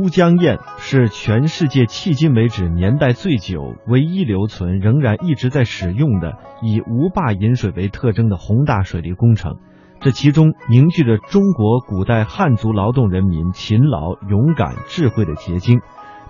都江堰是全世界迄今为止年代最久、唯一留存、仍然一直在使用的以无坝引水为特征的宏大水利工程。这其中凝聚着中国古代汉族劳动人民勤劳、勇敢、智慧的结晶。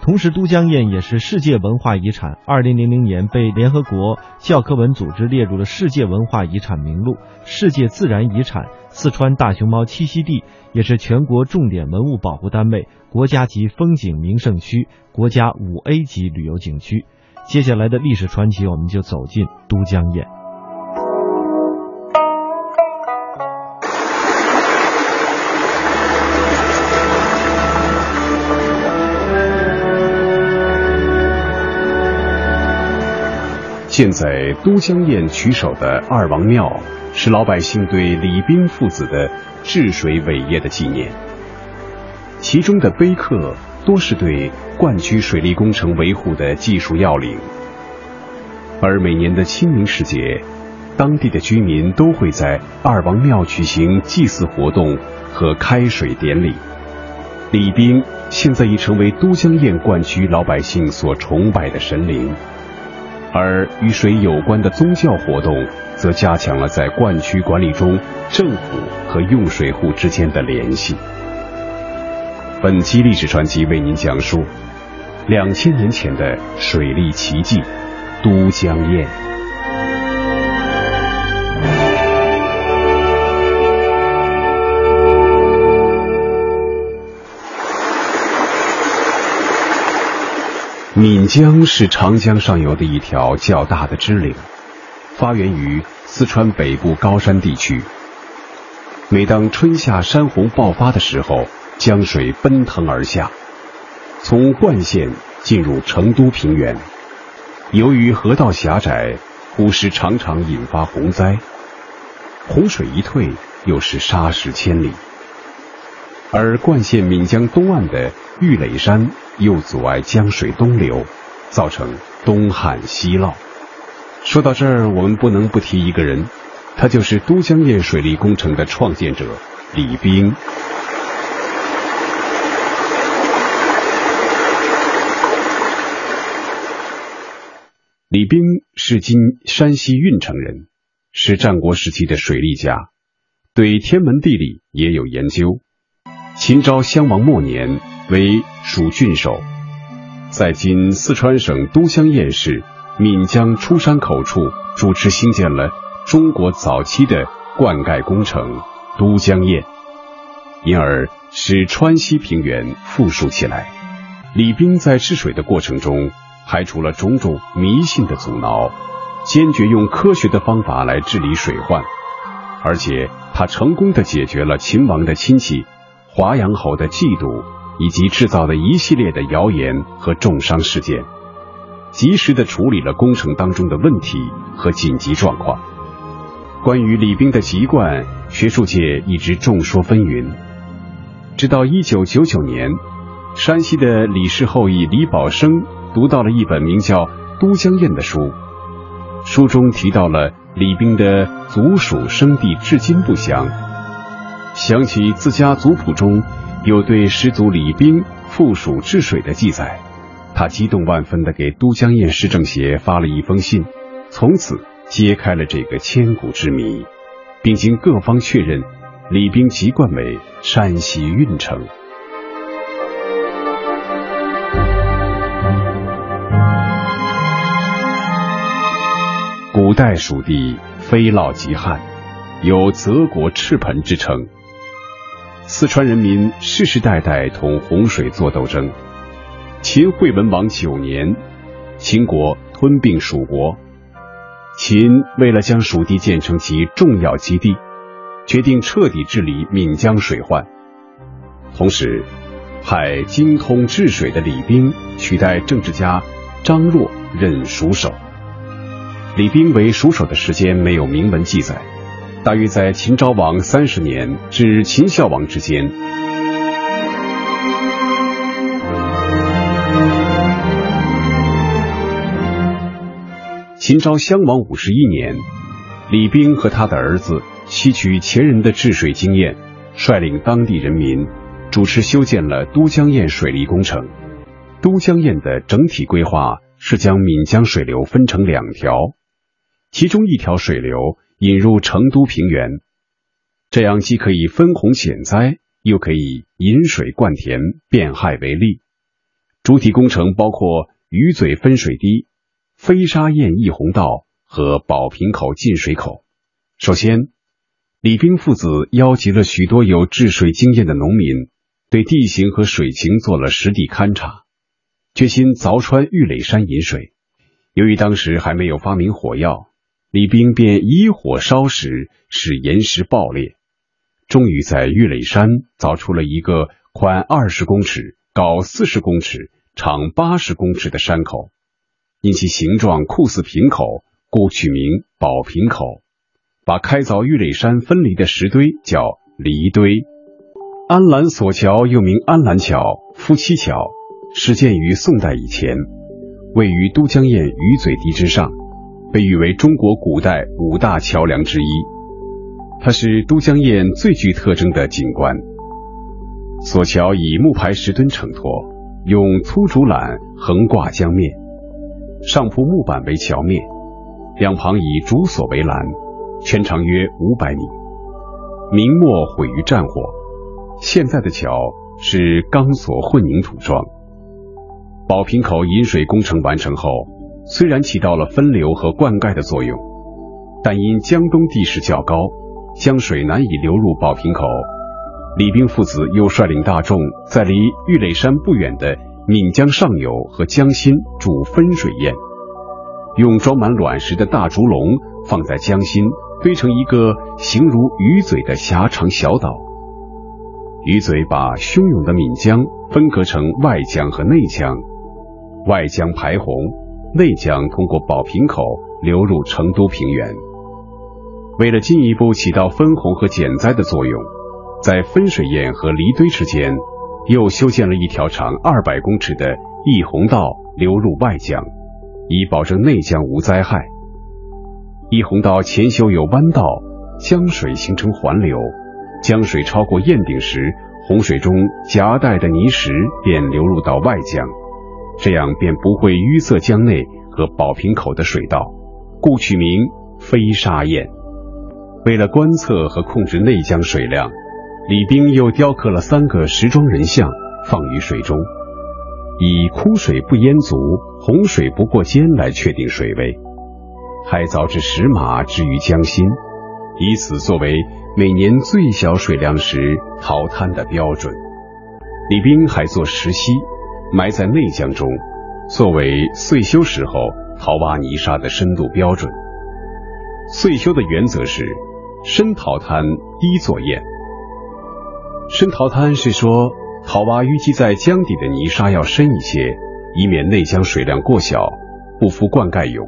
同时，都江堰也是世界文化遗产，二零零零年被联合国教科文组织列入了世界文化遗产名录。世界自然遗产四川大熊猫栖息地也是全国重点文物保护单位、国家级风景名胜区、国家五 A 级旅游景区。接下来的历史传奇，我们就走进都江堰。建在都江堰渠首的二王庙，是老百姓对李冰父子的治水伟业的纪念。其中的碑刻多是对灌区水利工程维护的技术要领。而每年的清明时节，当地的居民都会在二王庙举行祭祀活动和开水典礼。李冰现在已成为都江堰灌区老百姓所崇拜的神灵。而与水有关的宗教活动，则加强了在灌区管理中政府和用水户之间的联系。本期历史传奇为您讲述两千年前的水利奇迹——都江堰。岷江是长江上游的一条较大的支流，发源于四川北部高山地区。每当春夏山洪爆发的时候，江水奔腾而下，从灌县进入成都平原。由于河道狭窄，古时常常引发洪灾。洪水一退，又是沙石千里。而灌县岷江东岸的玉垒山。又阻碍江水东流，造成东旱西涝。说到这儿，我们不能不提一个人，他就是都江堰水利工程的创建者李冰。李冰是今山西运城人，是战国时期的水利家，对天文地理也有研究。秦昭襄王末年。为蜀郡守，在今四川省都江堰市岷江出山口处主持兴建了中国早期的灌溉工程都江堰，因而使川西平原富庶起来。李冰在治水的过程中排除了种种迷信的阻挠，坚决用科学的方法来治理水患，而且他成功的解决了秦王的亲戚华阳侯的嫉妒。以及制造的一系列的谣言和重伤事件，及时的处理了工程当中的问题和紧急状况。关于李冰的籍贯，学术界一直众说纷纭。直到一九九九年，山西的李氏后裔李宝生读到了一本名叫《都江堰》的书，书中提到了李冰的族属生地至今不详，想起自家族谱中。有对师祖李冰附属治水的记载，他激动万分地给都江堰市政协发了一封信，从此揭开了这个千古之谜，并经各方确认，李冰籍贯为山西运城。古代蜀地非涝即旱，有泽国赤盆之称。四川人民世世代代同洪水作斗争。秦惠文王九年，秦国吞并蜀国。秦为了将蜀地建成其重要基地，决定彻底治理岷江水患，同时派精通治水的李冰取代政治家张若任蜀守。李冰为蜀守的时间没有明文记载。大约在秦昭王三十年至秦孝王之间。秦昭襄王五十一年，李冰和他的儿子吸取前人的治水经验，率领当地人民主持修建了都江堰水利工程。都江堰的整体规划是将岷江水流分成两条，其中一条水流引入成都平原，这样既可以分洪减灾，又可以引水灌田，变害为利。主体工程包括鱼嘴分水堤、飞沙堰溢洪道和宝瓶口进水口。首先，李冰父子邀集了许多有治水经验的农民，对地形和水情做了实地勘察。决心凿穿玉垒山引水。由于当时还没有发明火药，李冰便以火烧石，使岩石爆裂，终于在玉垒山凿出了一个宽二十公尺、高四十公尺、长八十公尺的山口，因其形状酷似瓶口，故取名宝瓶口。把开凿玉垒山分离的石堆叫离堆。安澜索桥又名安澜桥、夫妻桥。始建于宋代以前，位于都江堰鱼嘴堤之上，被誉为中国古代五大桥梁之一。它是都江堰最具特征的景观。索桥以木排石墩承托，用粗竹缆横挂江面，上铺木板为桥面，两旁以竹索为栏，全长约五百米。明末毁于战火，现在的桥是钢索混凝土桩。宝瓶口引水工程完成后，虽然起到了分流和灌溉的作用，但因江东地势较高，江水难以流入宝瓶口。李冰父子又率领大众在离玉垒山不远的岷江上游和江心筑分水堰，用装满卵石的大竹笼放在江心，堆成一个形如鱼嘴的狭长小岛。鱼嘴把汹涌的岷江分隔成外江和内江。外江排洪，内江通过宝瓶口流入成都平原。为了进一步起到分洪和减灾的作用，在分水堰和离堆之间，又修建了一条长二百公尺的溢洪道流入外江，以保证内江无灾害。溢洪道前修有弯道，江水形成环流，江水超过堰顶时，洪水中夹带的泥石便流入到外江。这样便不会淤塞江内和宝瓶口的水道，故取名飞沙堰。为了观测和控制内江水量，李冰又雕刻了三个石桩人像放于水中，以枯水不淹足，洪水不过肩来确定水位，还凿制石马置于江心，以此作为每年最小水量时淘滩的标准。李冰还做石溪。埋在内江中，作为岁修时候淘挖泥沙的深度标准。岁修的原则是深淘滩低作堰。深淘滩是说淘挖淤积在江底的泥沙要深一些，以免内江水量过小不敷灌溉用。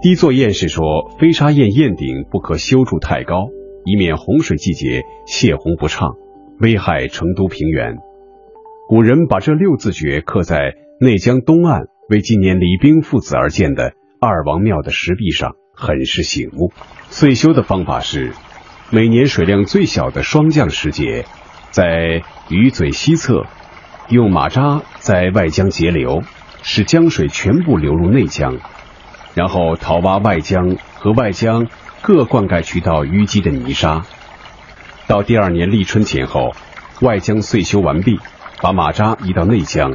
低作堰是说飞沙堰堰顶不可修筑太高，以免洪水季节泄洪不畅，危害成都平原。古人把这六字诀刻在内江东岸为纪念李冰父子而建的二王庙的石壁上，很是醒目。岁修的方法是，每年水量最小的霜降时节，在鱼嘴西侧用马扎在外江截流，使江水全部流入内江，然后淘挖外江和外江各灌溉渠道淤积的泥沙。到第二年立春前后，外江岁修完毕。把马扎移到内江，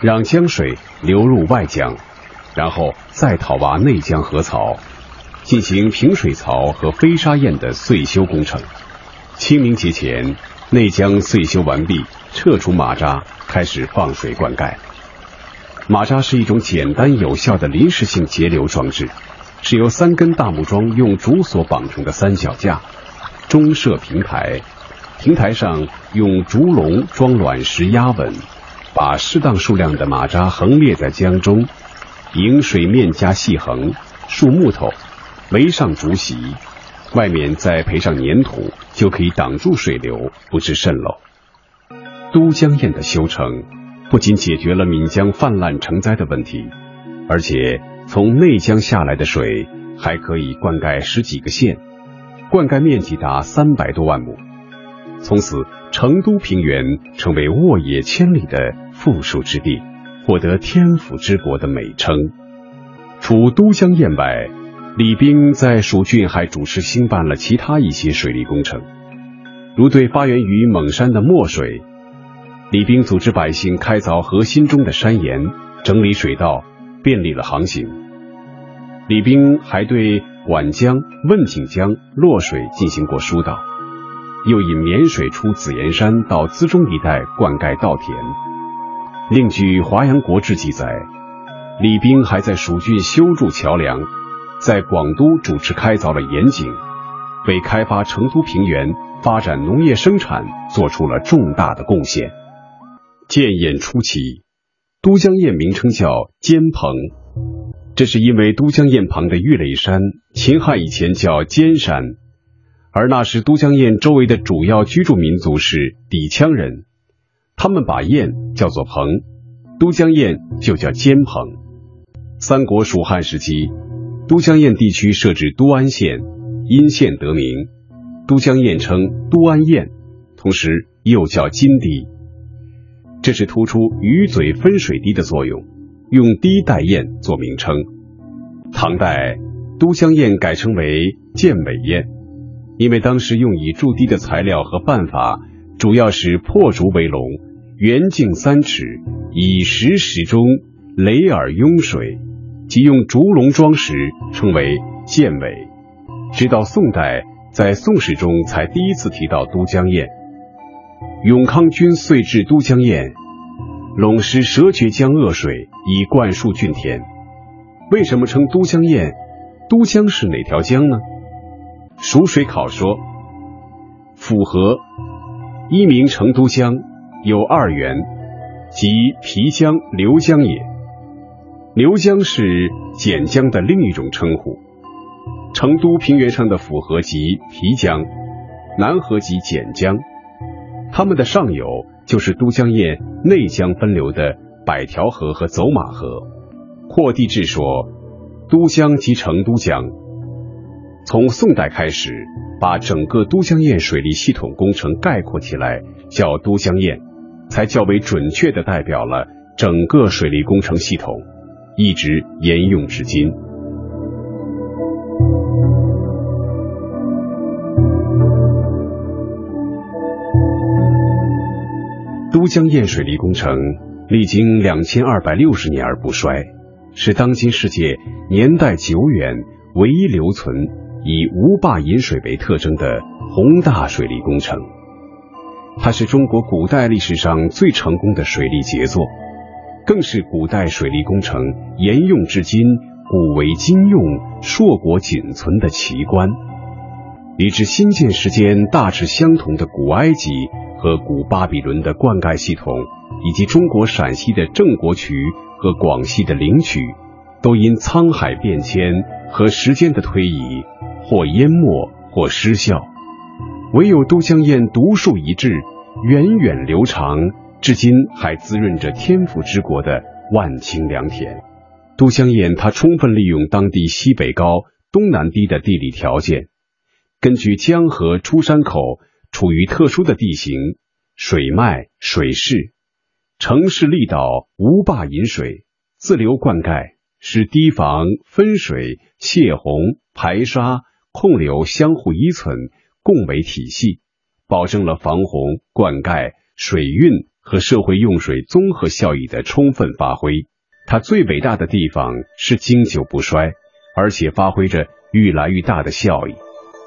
让江水流入外江，然后再讨挖内江河槽，进行平水槽和飞沙堰的岁修工程。清明节前，内江岁修完毕，撤除马扎，开始放水灌溉。马扎是一种简单有效的临时性截流装置，是由三根大木桩用竹索绑成的三脚架，中设平台。平台上用竹笼装卵石压稳，把适当数量的马扎横列在江中，迎水面加细横，竖木头，围上竹席，外面再培上粘土，就可以挡住水流，不致渗漏。都江堰的修成，不仅解决了岷江泛滥成灾的问题，而且从内江下来的水还可以灌溉十几个县，灌溉面积达三百多万亩。从此成都平原成为沃野千里的富庶之地，获得天府之国的美称。除都江堰外，李冰在蜀郡还主持兴办了其他一些水利工程，如对发源于蒙山的墨水，李冰组织百姓开凿河心中的山岩，整理水道，便利了航行。李冰还对皖江、汶景江落水进行过疏导，又引绵水出紫岩山到资中一带灌溉稻田。另据《华阳国志》记载，李冰还在蜀郡修筑桥梁。在广都主持开凿了盐井，为开发成都平原、发展农业生产做出了重大的贡献。建堰初期，都江堰名称叫尖棚，这是因为都江堰旁的玉垒山，秦汉以前叫尖山，而那时都江堰周围的主要居住民族是氐羌人，他们把堰叫做棚，都江堰就叫尖棚。三国蜀汉时期。都江堰地区设置都安县，因县得名。都江堰称都安堰，同时又叫金堤，这是突出鱼嘴分水堤的作用，用堤代堰做名称。唐代都江堰改称为建尾堰，因为当时用以筑堤的材料和办法主要是破竹为龙，圆径三尺，以石石中垒耳拥水。即用竹笼装石，称为建尾。直到宋代，在《宋史》中才第一次提到都江堰。永康君遂至都江堰，陇石蛇绝江恶水，以灌树郡田。为什么称都江堰？都江是哪条江呢？《蜀水考》说：“府河一名成都江，有二源，即皮江、流江也。”流江是简江的另一种称呼。成都平原上的府河及皮江，南河及简江，它们的上游就是都江堰内江分流的百条河和走马河。霍地志说，都江即成都江。从宋代开始，把整个都江堰水利系统工程概括起来，叫都江堰，才较为准确的代表了整个水利工程系统。一直沿用至今。都江堰水利工程历经两千二百六十年而不衰，是当今世界年代久远、唯一留存以无坝引水为特征的宏大水利工程。它是中国古代历史上最成功的水利杰作。更是古代水利工程沿用至今、古为今用、硕果仅存的奇观，以至新建时间大致相同的古埃及和古巴比伦的灌溉系统，以及中国陕西的郑国渠和广西的灵渠，都因沧海变迁和时间的推移，或淹没，或失效。唯有都江堰独树一帜，源远流长。至今还滋润着天府之国的万顷良田。都江堰，它充分利用当地西北高、东南低的地理条件，根据江河出山口处于特殊的地形、水脉、水势，城市力道无坝引水，自流灌溉，使堤防分水、泄洪、排沙、控流相互依存，共为体系，保证了防洪、灌溉、水运。和社会用水综合效益的充分发挥，它最伟大的地方是经久不衰，而且发挥着愈来愈大的效益。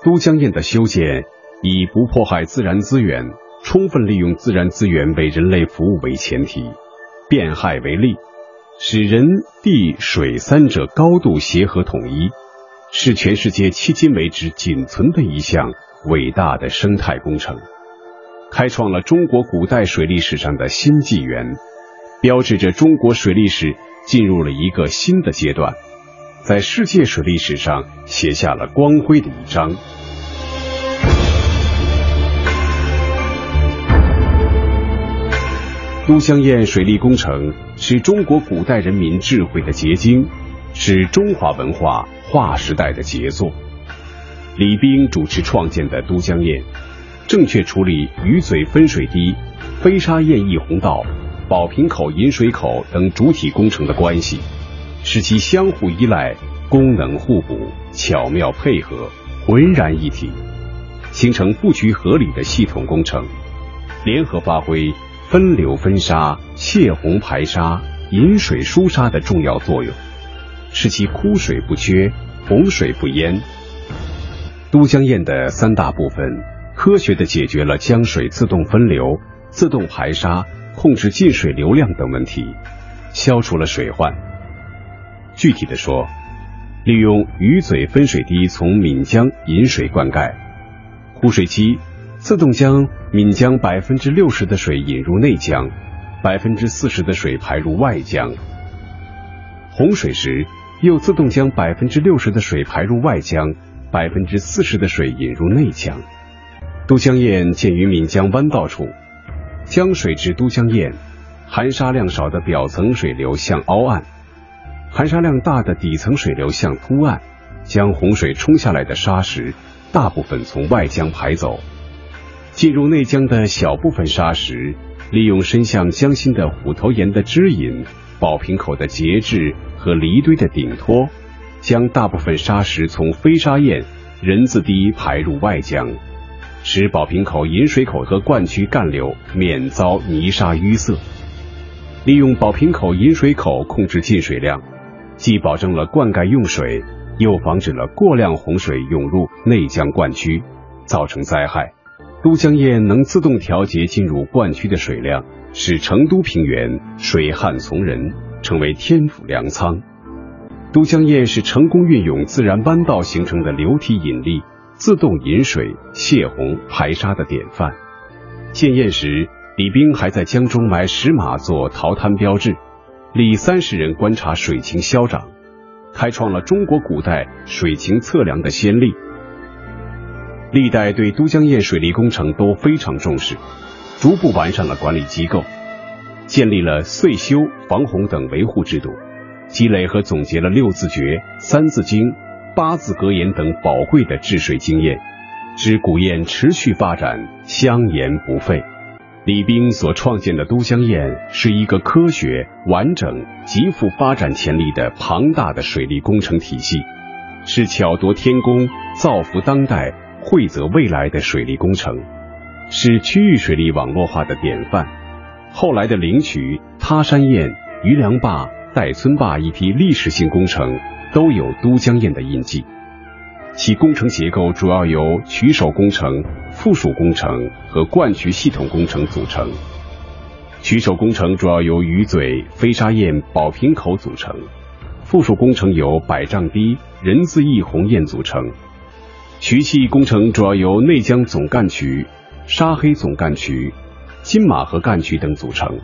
都江堰的修建以不破坏自然资源、充分利用自然资源为人类服务为前提，变害为利，使人地水三者高度协和统一，是全世界迄今为止仅存的一项伟大的生态工程。开创了中国古代水利史上的新纪元，标志着中国水利史进入了一个新的阶段，在世界水利史上写下了光辉的一章。都江堰水利工程是中国古代人民智慧的结晶，是中华文化划时代的杰作。李冰主持创建的都江堰。正确处理鱼嘴分水堤、飞沙堰溢洪道、宝瓶口引水口等主体工程的关系，使其相互依赖、功能互补、巧妙配合、浑然一体，形成布局合理的系统工程，联合发挥分流分沙、泄洪排沙、引水疏沙的重要作用，使其枯水不缺、洪水不淹。都江堰的三大部分，科学的解决了江水自动分流、自动排沙、控制进水流量等问题，消除了水患。具体的说，利用鱼嘴分水堤从岷江引水灌溉，枯水期自动将岷江百分之六十的水引入内江，百分之四十的水排入外江；洪水时又自动将百分之六十的水排入外江。百分之四十的水引入内江，都江堰建于岷江弯道处，江水至都江堰，含沙量少的表层水流向凹岸，含沙量大的底层水流向凸岸，将洪水冲下来的沙石大部分从外江排走，进入内江的小部分沙石，利用伸向江心的虎头岩的支引、宝瓶口的节制和离堆的顶托。将大部分沙石从飞沙堰、人字堤排入外江，使宝瓶口引水口和灌区干流免遭泥沙淤塞。利用宝瓶口引水口控制进水量，既保证了灌溉用水，又防止了过量洪水涌入内江灌区，造成灾害。都江堰能自动调节进入灌区的水量，使成都平原水旱从人，成为天府粮仓。都江堰是成功运用自然弯道形成的流体引力，自动引水、泄洪、排沙的典范。建堰时，李冰还在江中埋石马做淘滩标志，立三十人观察水情消长，开创了中国古代水情测量的先例。历代对都江堰水利工程都非常重视，逐步完善了管理机构，建立了岁修、防洪等维护制度。积累和总结了六字诀、三字经、八字格言等宝贵的治水经验，使古堰持续发展，香延不废。李冰所创建的都江堰是一个科学、完整、极富发展潜力的庞大的水利工程体系，是巧夺天工、造福当代、惠泽未来的水利工程，是区域水利网络化的典范。后来的灵渠、他山堰、余梁坝。岱村坝一批历史性工程都有都江堰的印记，其工程结构主要由渠首工程、附属工程和灌渠系统工程组成。渠首工程主要由鱼嘴、飞沙堰、宝瓶口组成，附属工程由百丈堤、人字堰洪堰组成。渠系工程主要由内江总干渠、沙黑总干渠、金马河干渠等组成。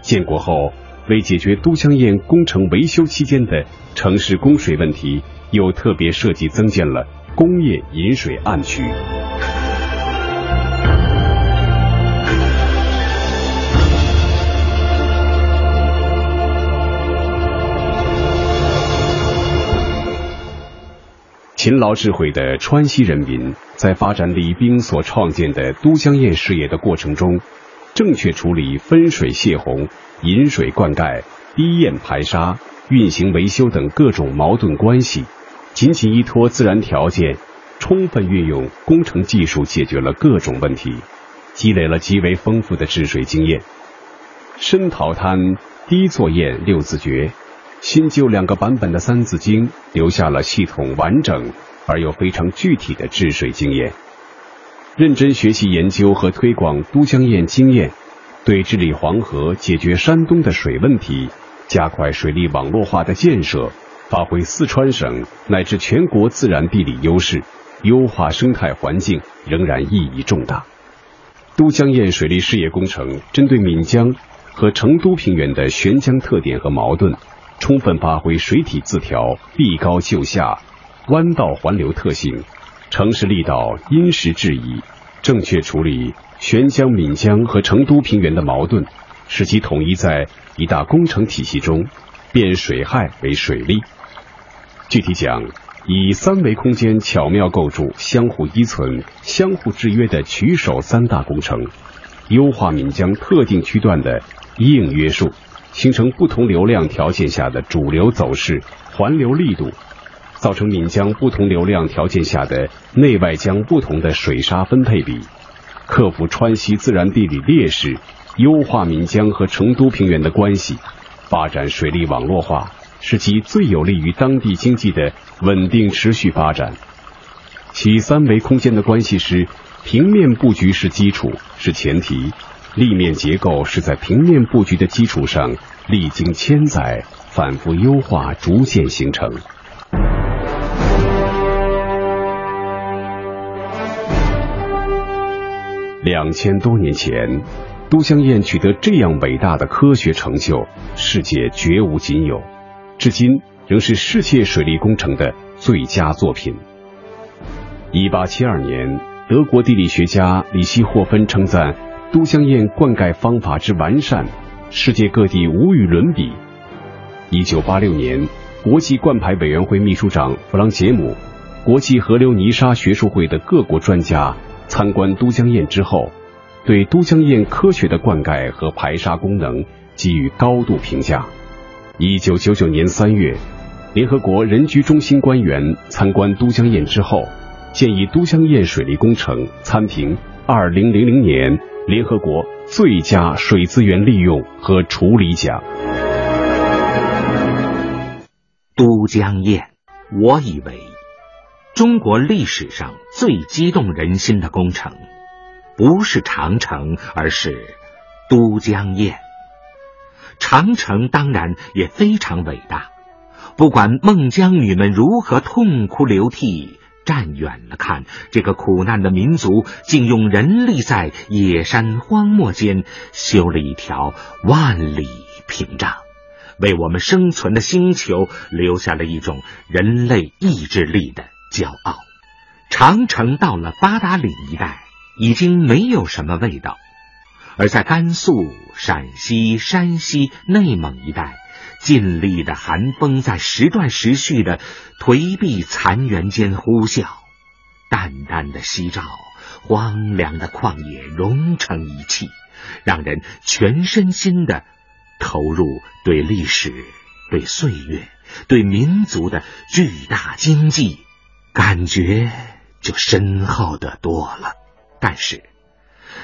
建国后。为解决都江堰工程维修期间的城市供水问题，又特别设计增建了工业引水暗渠。勤劳智慧的川西人民，在发展李冰所创建的都江堰事业的过程中，正确处理分水泄洪。引水灌溉、堤堰排沙、运行维修等各种矛盾关系，紧紧依托自然条件，充分运用工程技术解决了各种问题，积累了极为丰富的治水经验。深淘滩、低作堰六字诀，新旧两个版本的三字经，留下了系统完整而又非常具体的治水经验。认真学习研究和推广都江堰经验。对治理黄河、解决山东的水问题、加快水利网络化的建设、发挥四川省乃至全国自然地理优势、优化生态环境，仍然意义重大。都江堰水利事业工程针对岷江和成都平原的悬江特点和矛盾，充分发挥水体自调、避高就下、弯道环流特性，城市力道因时制宜，正确处理。悬江、岷江和成都平原的矛盾，使其统一在一大工程体系中，变水害为水利。具体讲，以三维空间巧妙构筑相互依存、相互制约的取守三大工程，优化岷江特定区段的硬约束，形成不同流量条件下的主流走势、环流力度，造成岷江不同流量条件下的内外江不同的水沙分配比，克服川西自然地理劣势，优化岷江和成都平原的关系，发展水利网络化。是其最有利于当地经济的稳定持续发展。其三维空间的关系是：平面布局是基础，是前提；立面结构是在平面布局的基础上，历经千载反复优化，逐渐形成。两千多年前，都江堰取得这样伟大的科学成就，世界绝无仅有。至今仍是世界水利工程的最佳作品。一八七二年，德国地理学家里希霍芬称赞都江堰灌溉方法之完善，世界各地无与伦比。一九八六年，国际灌排委员会秘书长弗朗杰姆、国际河流泥沙学术会的各国专家参观都江堰之后，对都江堰科学的灌溉和排沙功能给予高度评价。一九九九年三月，联合国人居中心官员参观都江堰之后，建议都江堰水利工程参评二零零零年联合国最佳水资源利用和处理奖。都江堰，我以为中国历史上最激动人心的工程，不是长城，而是都江堰。长城当然也非常伟大，不管孟姜女们如何痛哭流涕，站远了看，这个苦难的民族竟用人力在野山荒漠间修了一条万里屏障，为我们生存的星球留下了一种人类意志力的骄傲。长城到了八达岭一带，已经没有什么味道。而在甘肃、陕西、山西、内蒙一带，劲厉的寒风在时断时续的颓壁残垣间呼啸，淡淡的夕照，荒凉的旷野融成一气，让人全身心的投入对历史、对岁月、对民族的巨大经济，感觉就深厚的多了。但是。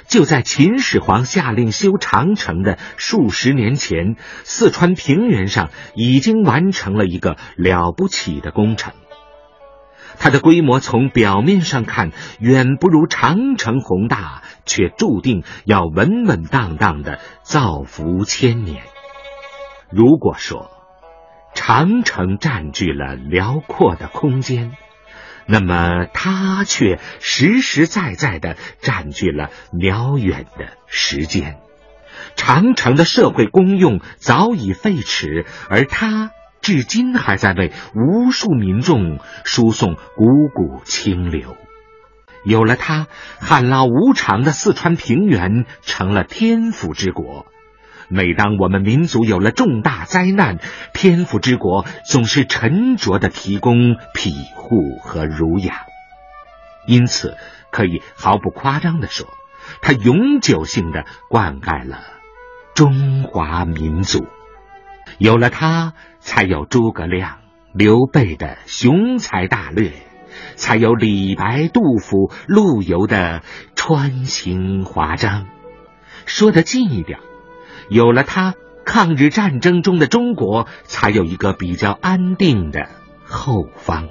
就在秦始皇下令修长城的数十年前，四川平原上已经完成了一个了不起的工程。它的规模从表面上看远不如长城宏大，却注定要稳稳当当的造福千年。如果说长城占据了辽阔的空间，那么，它却实实在在的占据了辽远的时间。长城的社会功用早已废弛，而它至今还在为无数民众输送汩汩清流。有了它，旱涝无常的四川平原成了天府之国。每当我们民族有了重大灾难，天府之国总是沉着的提供庇护和儒雅。因此，可以毫不夸张的说，它永久性的灌溉了中华民族。有了它，才有诸葛亮、刘备的雄才大略，才有李白、杜甫、陆游的穿行华章。说的近一点。有了它，抗日战争中的中国才有一个比较安定的后方。